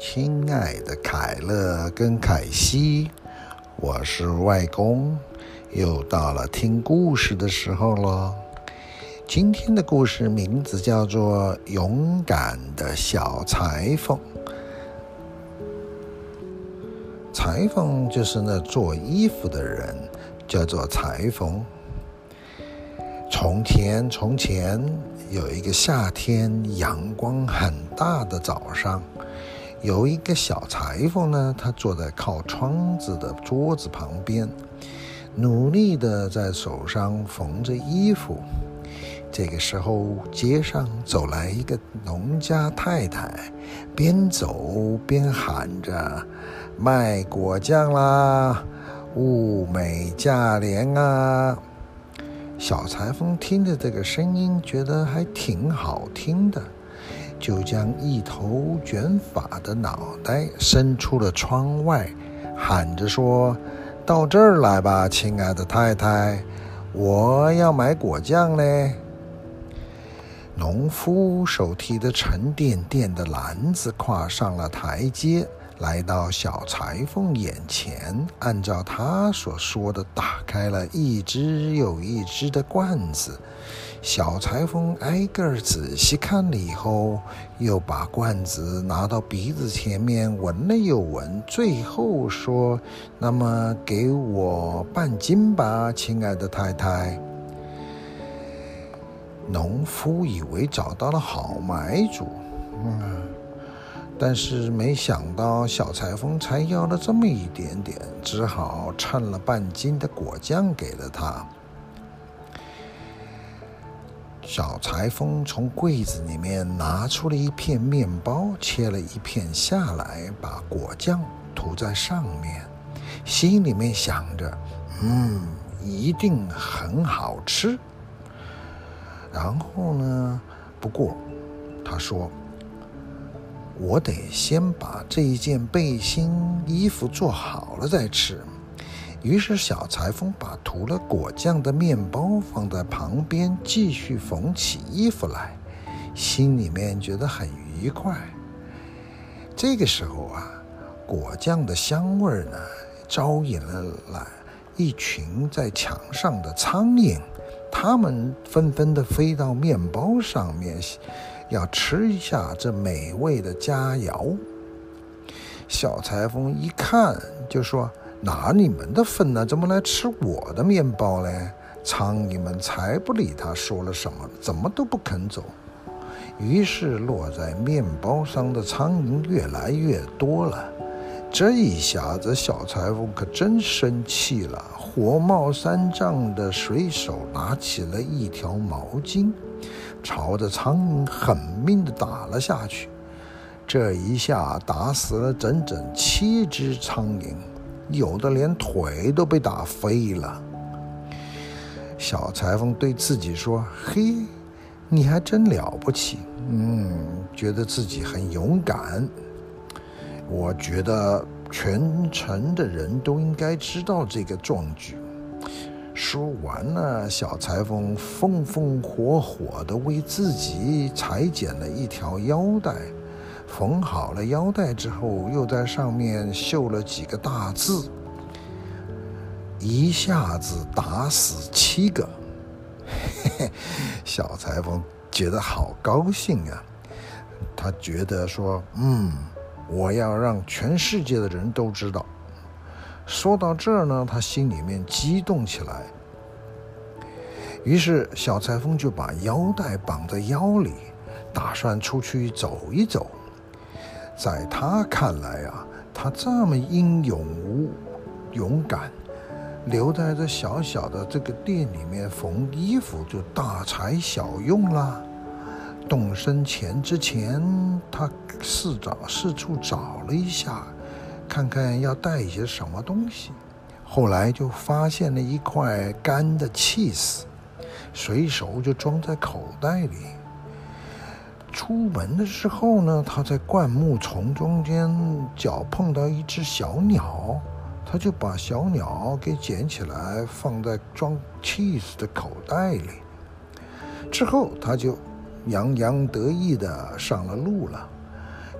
亲爱的凯乐跟凯西，我是外公，又到了听故事的时候了。今天的故事名字叫做《勇敢的小裁缝》。裁缝就是那做衣服的人，叫做裁缝。从前，从前有一个夏天，阳光很大的早上。有一个小裁缝呢，他坐在靠窗子的桌子旁边，努力地在手上缝着衣服。这个时候，街上走来一个农家太太，边走边喊着：“卖果酱啦，物美价廉啊！”小裁缝听着这个声音，觉得还挺好听的。就将一头卷发的脑袋伸出了窗外，喊着说：“到这儿来吧，亲爱的太太，我要买果酱嘞。”农夫手提着沉甸甸的篮子，跨上了台阶，来到小裁缝眼前，按照他所说的，打开了一只又一只的罐子。小裁缝挨个仔细看了以后，又把罐子拿到鼻子前面闻了又闻，最后说：“那么给我半斤吧，亲爱的太太。”农夫以为找到了好买主，嗯，但是没想到小裁缝才要了这么一点点，只好称了半斤的果酱给了他。小裁缝从柜子里面拿出了一片面包，切了一片下来，把果酱涂在上面，心里面想着：“嗯，一定很好吃。”然后呢，不过他说：“我得先把这一件背心衣服做好了再吃。”于是，小裁缝把涂了果酱的面包放在旁边，继续缝起衣服来，心里面觉得很愉快。这个时候啊，果酱的香味呢，招引了来一群在墙上的苍蝇，它们纷纷的飞到面包上面，要吃一下这美味的佳肴。小裁缝一看，就说。拿你们的份呢？怎么来吃我的面包嘞？苍蝇们才不理他，说了什么，怎么都不肯走。于是落在面包上的苍蝇越来越多了。这一下子，小裁缝可真生气了，火冒三丈的随手拿起了一条毛巾，朝着苍蝇狠命地打了下去。这一下打死了整整七只苍蝇。有的连腿都被打飞了。小裁缝对自己说：“嘿，你还真了不起，嗯，觉得自己很勇敢。我觉得全城的人都应该知道这个壮举。”说完了，小裁缝风风火火地为自己裁剪了一条腰带。缝好了腰带之后，又在上面绣了几个大字，一下子打死七个。嘿嘿，小裁缝觉得好高兴啊！他觉得说：“嗯，我要让全世界的人都知道。”说到这儿呢，他心里面激动起来。于是，小裁缝就把腰带绑在腰里，打算出去走一走。在他看来啊，他这么英勇无勇敢，留在这小小的这个店里面缝衣服就大材小用了。动身前之前，他四找四处找了一下，看看要带一些什么东西。后来就发现了一块干的起司，随手就装在口袋里。出门的时候呢，他在灌木丛中间脚碰到一只小鸟，他就把小鸟给捡起来放在装 cheese 的口袋里。之后他就洋洋得意地上了路了。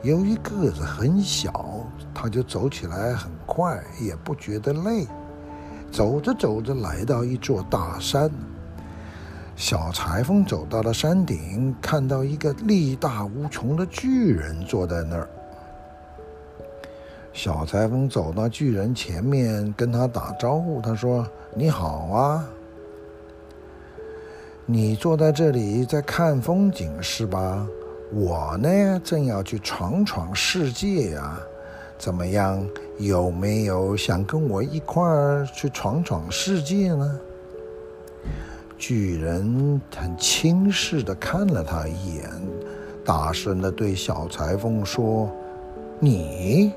由于个子很小，他就走起来很快，也不觉得累。走着走着，来到一座大山。小裁缝走到了山顶，看到一个力大无穷的巨人坐在那儿。小裁缝走到巨人前面，跟他打招呼。他说：“你好啊，你坐在这里在看风景是吧？我呢，正要去闯闯世界呀。怎么样？有没有想跟我一块儿去闯闯世界呢？”巨人很轻视地看了他一眼，大声地对小裁缝说：“你，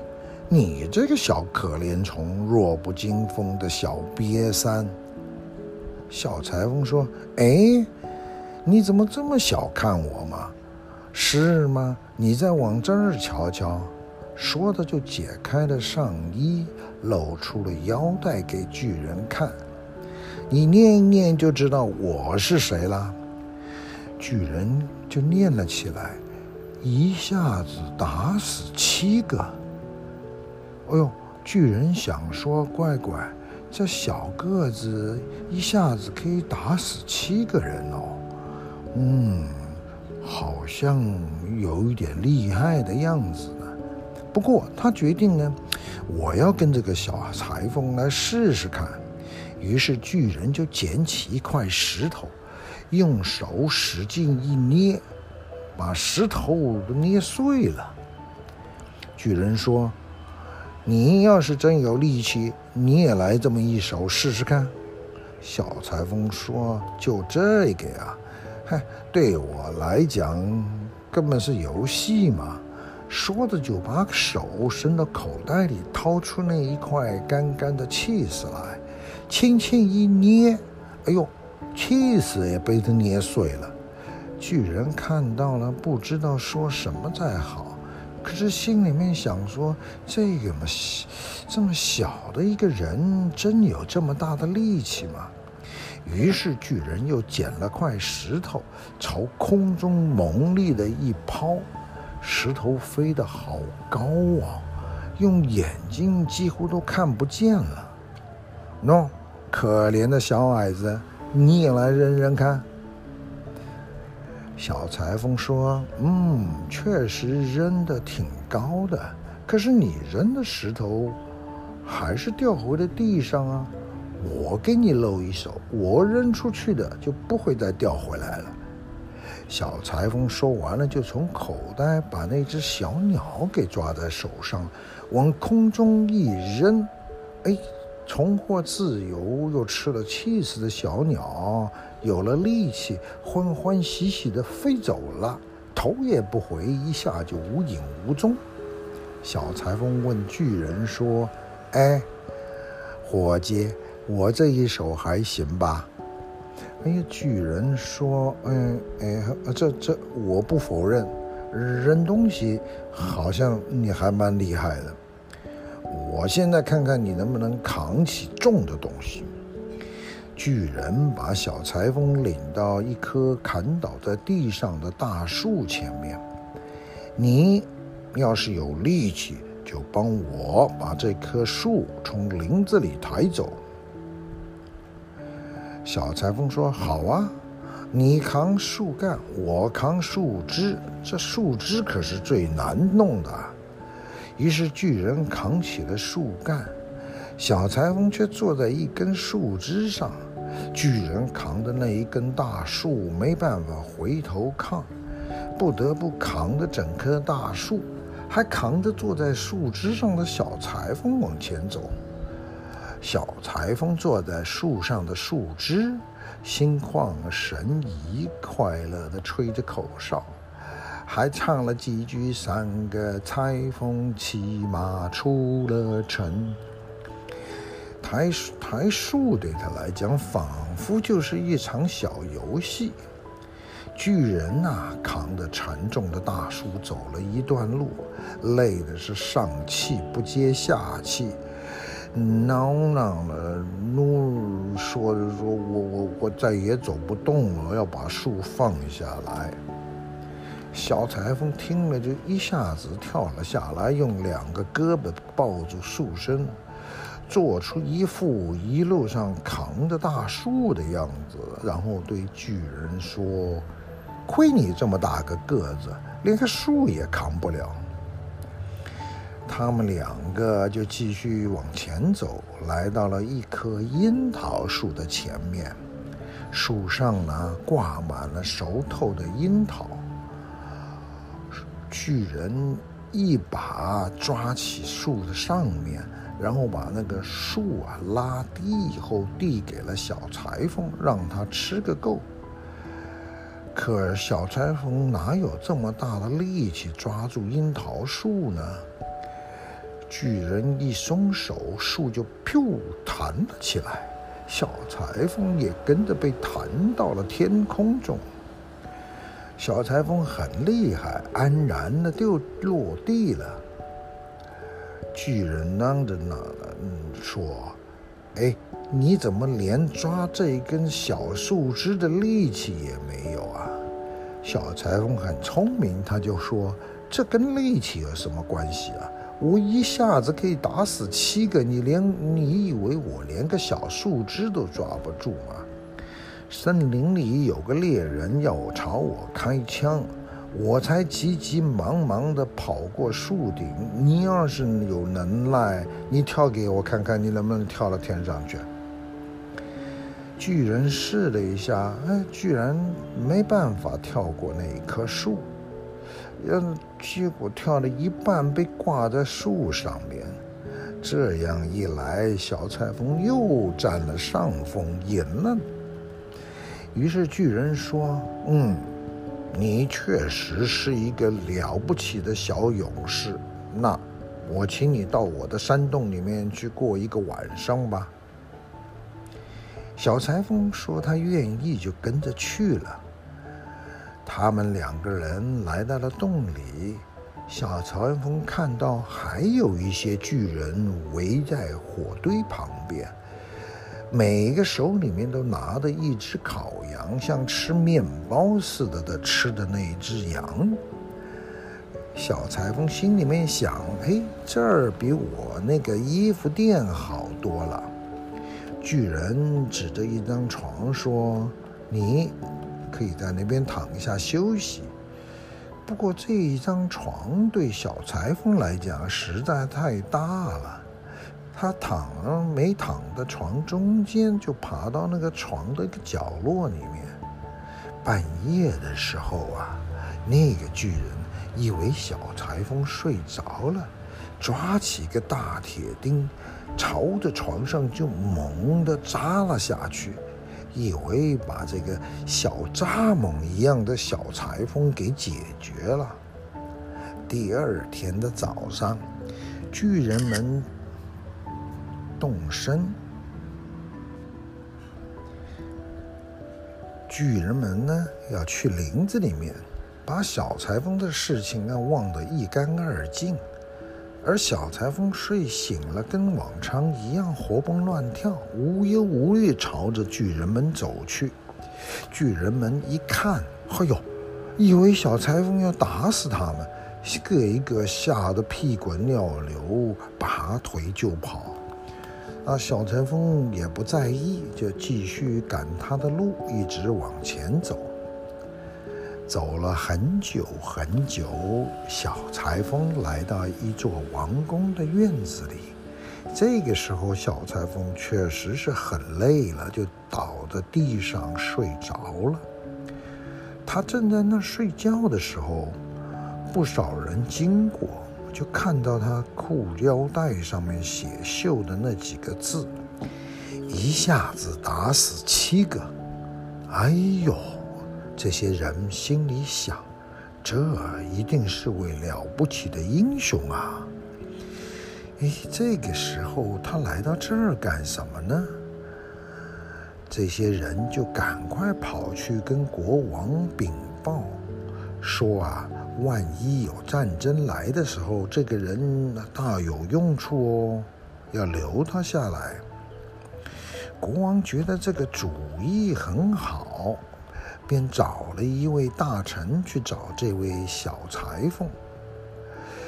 你这个小可怜虫，弱不禁风的小瘪三。”小裁缝说：“哎，你怎么这么小看我嘛？是吗？你再往这儿瞧瞧。”说着就解开了上衣，露出了腰带给巨人看。你念一念就知道我是谁了。巨人就念了起来，一下子打死七个。哎呦，巨人想说，乖乖，这小个子一下子可以打死七个人哦。嗯，好像有一点厉害的样子呢。不过他决定呢，我要跟这个小裁缝来试试看。于是巨人就捡起一块石头，用手使劲一捏，把石头都捏碎了。巨人说：“你要是真有力气，你也来这么一手试试看。”小裁缝说：“就这个呀，嗨，对我来讲根本是游戏嘛。”说着就把手伸到口袋里，掏出那一块干干的气死来。轻轻一捏，哎呦，气死也被他捏碎了。巨人看到了，不知道说什么才好，可是心里面想说：这个嘛，这么小的一个人，真有这么大的力气吗？于是巨人又捡了块石头，朝空中猛力的一抛，石头飞得好高啊，用眼睛几乎都看不见了。喏。可怜的小矮子，你也来扔扔看。小裁缝说：“嗯，确实扔得挺高的，可是你扔的石头还是掉回了地上啊。我给你露一手，我扔出去的就不会再掉回来了。”小裁缝说完了，就从口袋把那只小鸟给抓在手上，往空中一扔，哎。重获自由又吃了气死的小鸟有了力气，欢欢喜喜地飞走了，头也不回，一下就无影无踪。小裁缝问巨人说：“哎，伙计，我这一手还行吧？”哎呀，巨人说：“嗯，哎，这这我不否认，扔东西好像你还蛮厉害的。”我现在看看你能不能扛起重的东西。巨人把小裁缝领到一棵砍倒在地上的大树前面。你要是有力气，就帮我把这棵树从林子里抬走。小裁缝说：“好啊，你扛树干，我扛树枝。这树枝可是最难弄的。”于是巨人扛起了树干，小裁缝却坐在一根树枝上。巨人扛的那一根大树没办法回头看，不得不扛着整棵大树，还扛着坐在树枝上的小裁缝往前走。小裁缝坐在树上的树枝，心旷神怡，快乐地吹着口哨。还唱了几句：“三个裁缝骑马出了城。”抬抬树对他来讲，仿佛就是一场小游戏。巨人呐，扛着沉重的大树走了一段路，累的是上气不接下气，恼恼的怒说着说：“我我我再也走不动了，要把树放下来。”小裁缝听了，就一下子跳了下来，用两个胳膊抱住树身，做出一副一路上扛着大树的样子，然后对巨人说：“亏你这么大个个子，连个树也扛不了。”他们两个就继续往前走，来到了一棵樱桃树的前面，树上呢挂满了熟透的樱桃。巨人一把抓起树的上面，然后把那个树啊拉低以后递给了小裁缝，让他吃个够。可小裁缝哪有这么大的力气抓住樱桃树呢？巨人一松手，树就“噗”弹了起来，小裁缝也跟着被弹到了天空中。小裁缝很厉害，安然的就落地了。巨人嚷着呢，嗯，说：“哎，你怎么连抓这一根小树枝的力气也没有啊？”小裁缝很聪明，他就说：“这跟力气有什么关系啊？我一下子可以打死七个，你连你以为我连个小树枝都抓不住吗？”森林里有个猎人要朝我开枪，我才急急忙忙地跑过树顶。你要是有能耐，你跳给我看看，你能不能跳到天上去？巨人试了一下，哎，居然没办法跳过那棵树，嗯，结果跳了一半被挂在树上面。这样一来，小裁缝又占了上风，赢了。于是巨人说：“嗯，你确实是一个了不起的小勇士。那我请你到我的山洞里面去过一个晚上吧。”小裁缝说他愿意，就跟着去了。他们两个人来到了洞里，小裁缝看到还有一些巨人围在火堆旁边。每个手里面都拿着一只烤羊，像吃面包似的的吃的那一只羊。小裁缝心里面想：嘿，这儿比我那个衣服店好多了。巨人指着一张床说：“你可以在那边躺一下休息。”不过这一张床对小裁缝来讲实在太大了。他躺没躺在床中间，就爬到那个床的一个角落里面。半夜的时候啊，那个巨人以为小裁缝睡着了，抓起个大铁钉，朝着床上就猛地扎了下去，以为把这个小蚱蜢一样的小裁缝给解决了。第二天的早上，巨人们。动身，巨人们呢要去林子里面，把小裁缝的事情啊忘得一干二净，而小裁缝睡醒了，跟往常一样活蹦乱跳，无忧无虑朝着巨人们走去。巨人们一看，哎呦，以为小裁缝要打死他们，一个一个吓得屁滚尿流，拔腿就跑。啊，小裁缝也不在意，就继续赶他的路，一直往前走。走了很久很久，小裁缝来到一座王宫的院子里。这个时候，小裁缝确实是很累了，就倒在地上睡着了。他正在那睡觉的时候，不少人经过。就看到他裤腰带上面写绣的那几个字，一下子打死七个。哎呦，这些人心里想，这一定是位了不起的英雄啊！哎，这个时候他来到这儿干什么呢？这些人就赶快跑去跟国王禀报，说啊。万一有战争来的时候，这个人大有用处哦，要留他下来。国王觉得这个主意很好，便找了一位大臣去找这位小裁缝，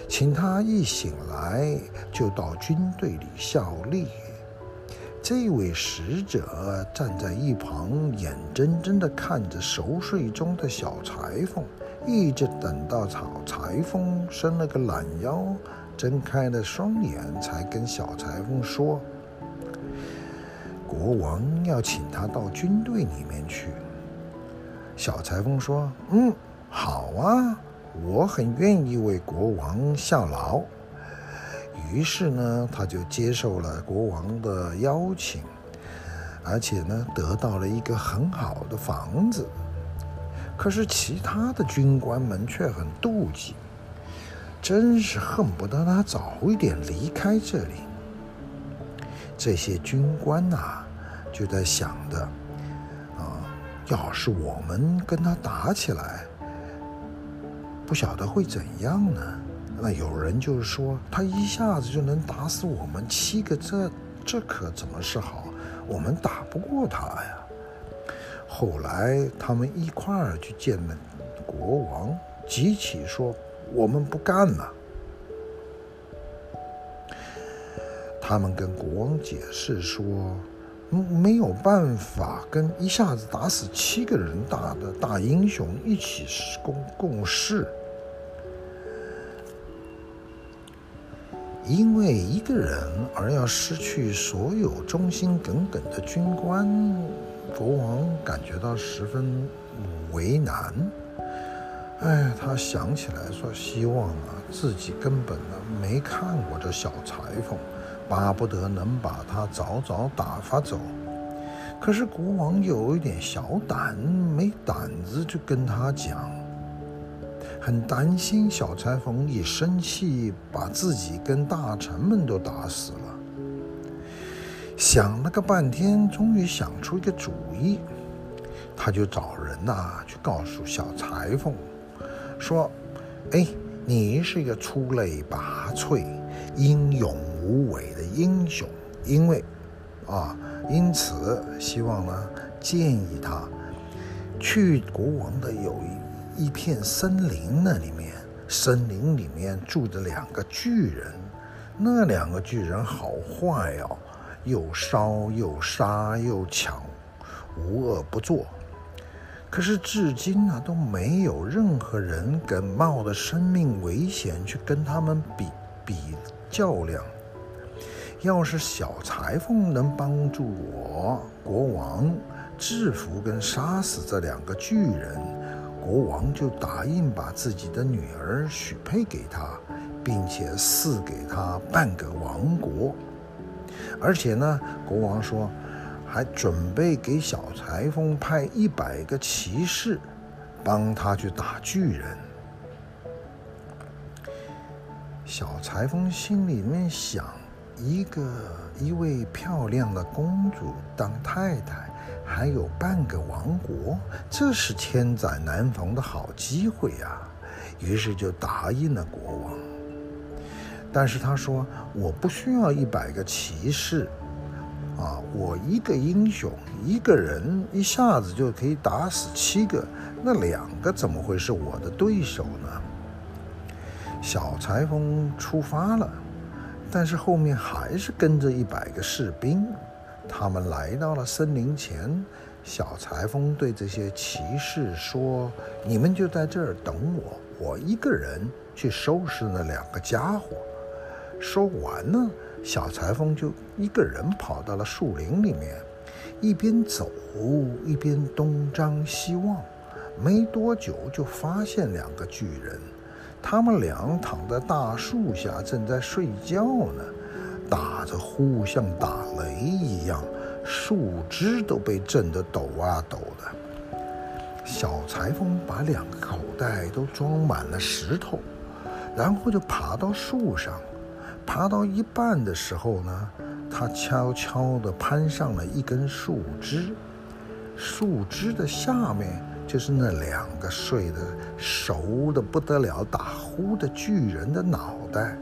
请他一醒来就到军队里效力。这位使者站在一旁，眼睁睁地看着熟睡中的小裁缝，一直等到小裁缝伸了个懒腰，睁开了双眼，才跟小裁缝说：“国王要请他到军队里面去。”小裁缝说：“嗯，好啊，我很愿意为国王效劳。”于是呢，他就接受了国王的邀请，而且呢，得到了一个很好的房子。可是其他的军官们却很妒忌，真是恨不得他早一点离开这里。这些军官呐、就在想着：啊，要是我们跟他打起来，不晓得会怎样呢？那有人就是说，他一下子就能打死我们七个，这这可怎么是好？我们打不过他呀。后来他们一块儿去见了国王，集体说：“我们不干了。”他们跟国王解释说：“，没有办法跟一下子打死七个人大的大英雄一起共共事。”因为一个人而要失去所有忠心耿耿的军官，国王感觉到十分为难。哎，他想起来说：“希望啊，自己根本呢没看过这小裁缝，巴不得能把他早早打发走。”可是国王有一点小胆，没胆子就跟他讲。很担心小裁缝一生气，把自己跟大臣们都打死了。想了个半天，终于想出一个主意，他就找人呐、去告诉小裁缝，说：“哎，你是一个出类拔萃、英勇无畏的英雄，因为啊，因此希望呢建议他去国王的有一。”一片森林，那里面，森林里面住着两个巨人，那两个巨人好坏哦，又烧又杀又抢，无恶不作。可是至今呢，都没有任何人敢冒着生命危险去跟他们比比较量。要是小裁缝能帮助我国王制服跟杀死这两个巨人。国王就答应把自己的女儿许配给他，并且赐给他半个王国。而且呢，国王说还准备给小裁缝派一百个骑士，帮他去打巨人。小裁缝心里面想：一个一位漂亮的公主当太太。还有半个王国，这是千载难逢的好机会呀！于是就答应了国王。但是他说：“我不需要一百个骑士，啊，我一个英雄，一个人一下子就可以打死七个，那两个怎么会是我的对手呢？”小裁缝出发了，但是后面还是跟着一百个士兵。他们来到了森林前，小裁缝对这些骑士说：“你们就在这儿等我，我一个人去收拾那两个家伙。”说完呢，小裁缝就一个人跑到了树林里面，一边走一边东张西望。没多久，就发现两个巨人，他们俩躺在大树下，正在睡觉呢。打着呼像打雷一样，树枝都被震得抖啊抖的。小裁缝把两个口袋都装满了石头，然后就爬到树上。爬到一半的时候呢，他悄悄地攀上了一根树枝，树枝的下面就是那两个睡得熟得不得了、打呼的巨人的脑袋。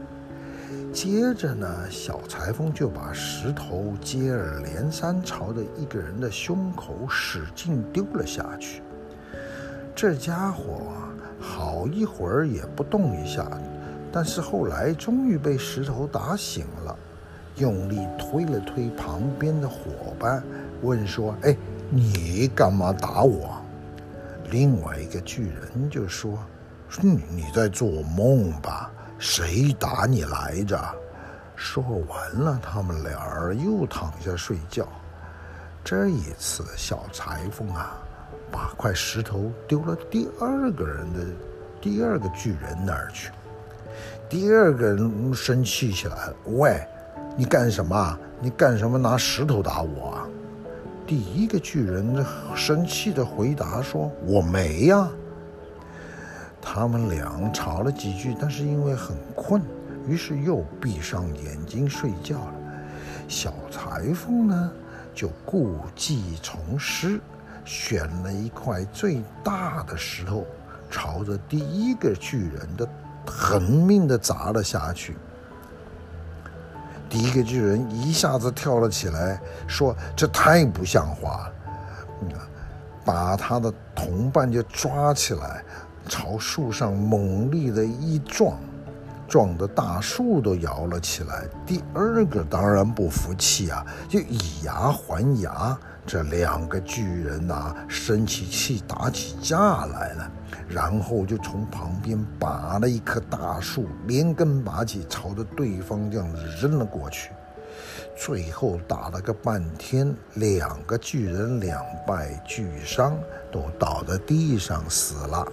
接着呢，小裁缝就把石头接二连三朝着一个人的胸口使劲丢了下去。这家伙好一会儿也不动一下，但是后来终于被石头打醒了，用力推了推旁边的伙伴，问说：“哎，你干嘛打我？”另外一个巨人就说：“嗯，你在做梦吧？谁打你来着？”说完了，他们俩儿又躺下睡觉。这一次，小裁缝啊，把块石头丢了第二个人的第二个巨人那儿去。第二个人生气起来了：“喂，你干什么？你干什么拿石头打我啊？”第一个巨人生气的回答说：“我没呀。”他们俩吵了几句，但是因为很困，于是又闭上眼睛睡觉了。小裁缝呢？就故技重施，选了一块最大的石头，朝着第一个巨人的狠命地砸了下去。第一个巨人一下子跳了起来，说：“这太不像话了！”把他的同伴就抓起来，朝树上猛力的一撞。撞得大树都摇了起来。第二个当然不服气啊，就以牙还牙。这两个巨人呐，生起气打起架来了，然后就从旁边拔了一棵大树，连根拔起，朝着对方这样子扔了过去。最后打了个半天，两个巨人两败俱伤，都倒在地上死了。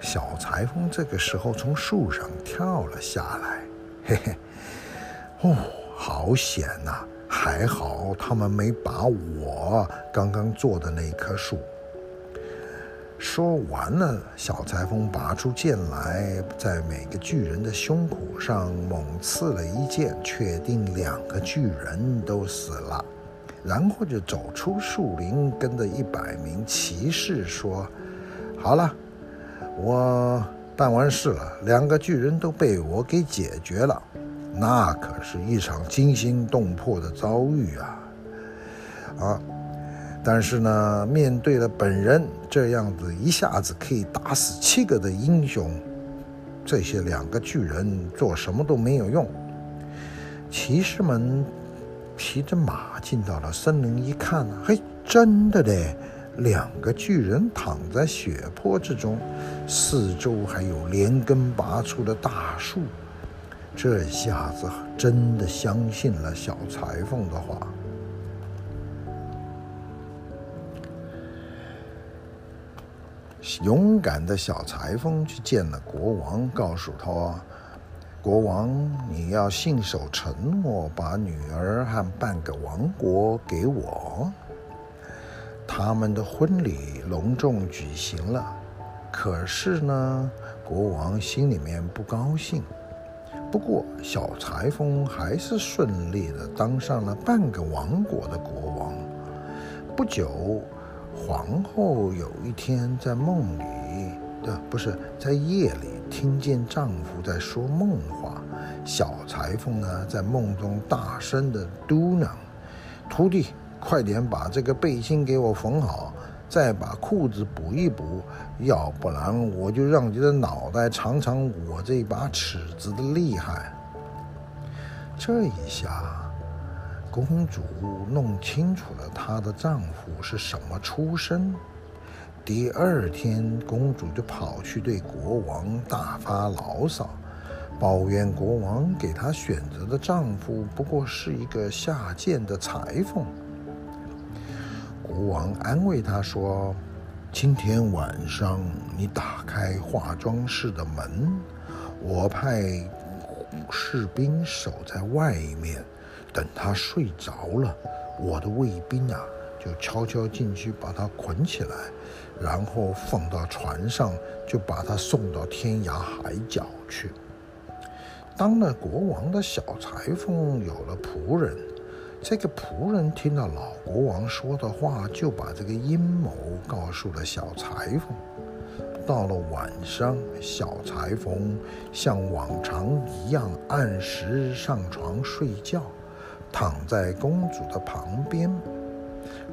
小裁缝这个时候从树上跳了下来，嘿嘿，哦，好险呐！还好他们没把我刚刚做的那棵树。说完了，小裁缝拔出剑来，在每个巨人的胸口上猛刺了一剑，确定两个巨人都死了，然后就走出树林，跟着一百名骑士说：“好了。”我办完事了，两个巨人都被我给解决了，那可是一场惊心动魄的遭遇啊！啊，但是呢，面对了本人这样子一下子可以打死七个的英雄，这些两个巨人做什么都没有用。骑士们骑着马进到了森林，一看，嘿，真的嘞！两个巨人躺在血泊之中，四周还有连根拔出的大树，这下子真的相信了小裁缝的话。勇敢的小裁缝去见了国王，告诉他：“国王，你要信守承诺，把女儿和半个王国给我。”他们的婚礼隆重举行了，可是呢，国王心里面不高兴。不过，小裁缝还是顺利的当上了半个王国的国王。不久，皇后有一天在梦里，的不是在夜里，听见丈夫在说梦话。小裁缝呢，在梦中大声的嘟囔：“徒弟。”快点把这个背心给我缝好，再把裤子补一补，要不然我就让你的脑袋尝尝我这把尺子的厉害。这一下，公主弄清楚了她的丈夫是什么出身。第二天，公主就跑去对国王大发牢骚，抱怨国王给她选择的丈夫不过是一个下贱的裁缝。国王安慰他说：“今天晚上你打开化妆室的门，我派士兵守在外面，等他睡着了，我的卫兵啊就悄悄进去把他捆起来，然后放到船上，就把他送到天涯海角去。”当了国王的小裁缝有了仆人。这个仆人听到老国王说的话，就把这个阴谋告诉了小裁缝。到了晚上，小裁缝像往常一样按时上床睡觉，躺在公主的旁边。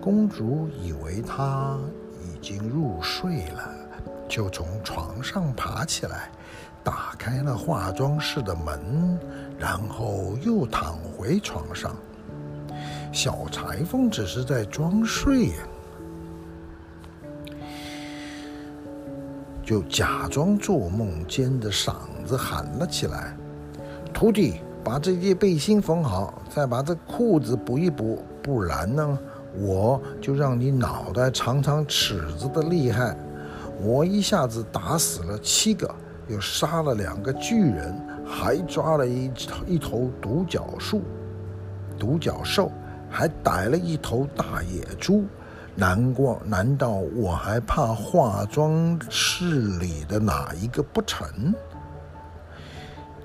公主以为他已经入睡了，就从床上爬起来，打开了化妆室的门，然后又躺回床上。小裁缝只是在装睡呀，就假装做梦，尖着嗓子喊了起来：“徒弟，把这件背心缝好，再把这裤子补一补，不然呢，我就让你脑袋尝尝尺子的厉害。我一下子打死了七个，又杀了两个巨人，还抓了一一头独角兽，独角兽。”还逮了一头大野猪，难过？难道我还怕化妆室里的哪一个不成？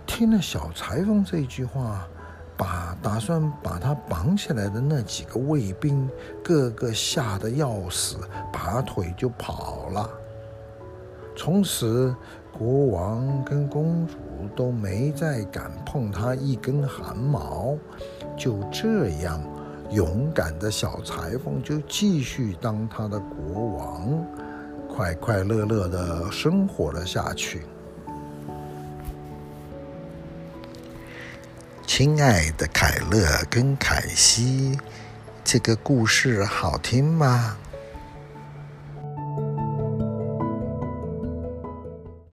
听了小裁缝这句话，把打算把他绑起来的那几个卫兵，个个吓得要死，拔腿就跑了。从此，国王跟公主都没再敢碰他一根汗毛。就这样。勇敢的小裁缝就继续当他的国王，快快乐乐的生活了下去。亲爱的凯勒跟凯西，这个故事好听吗？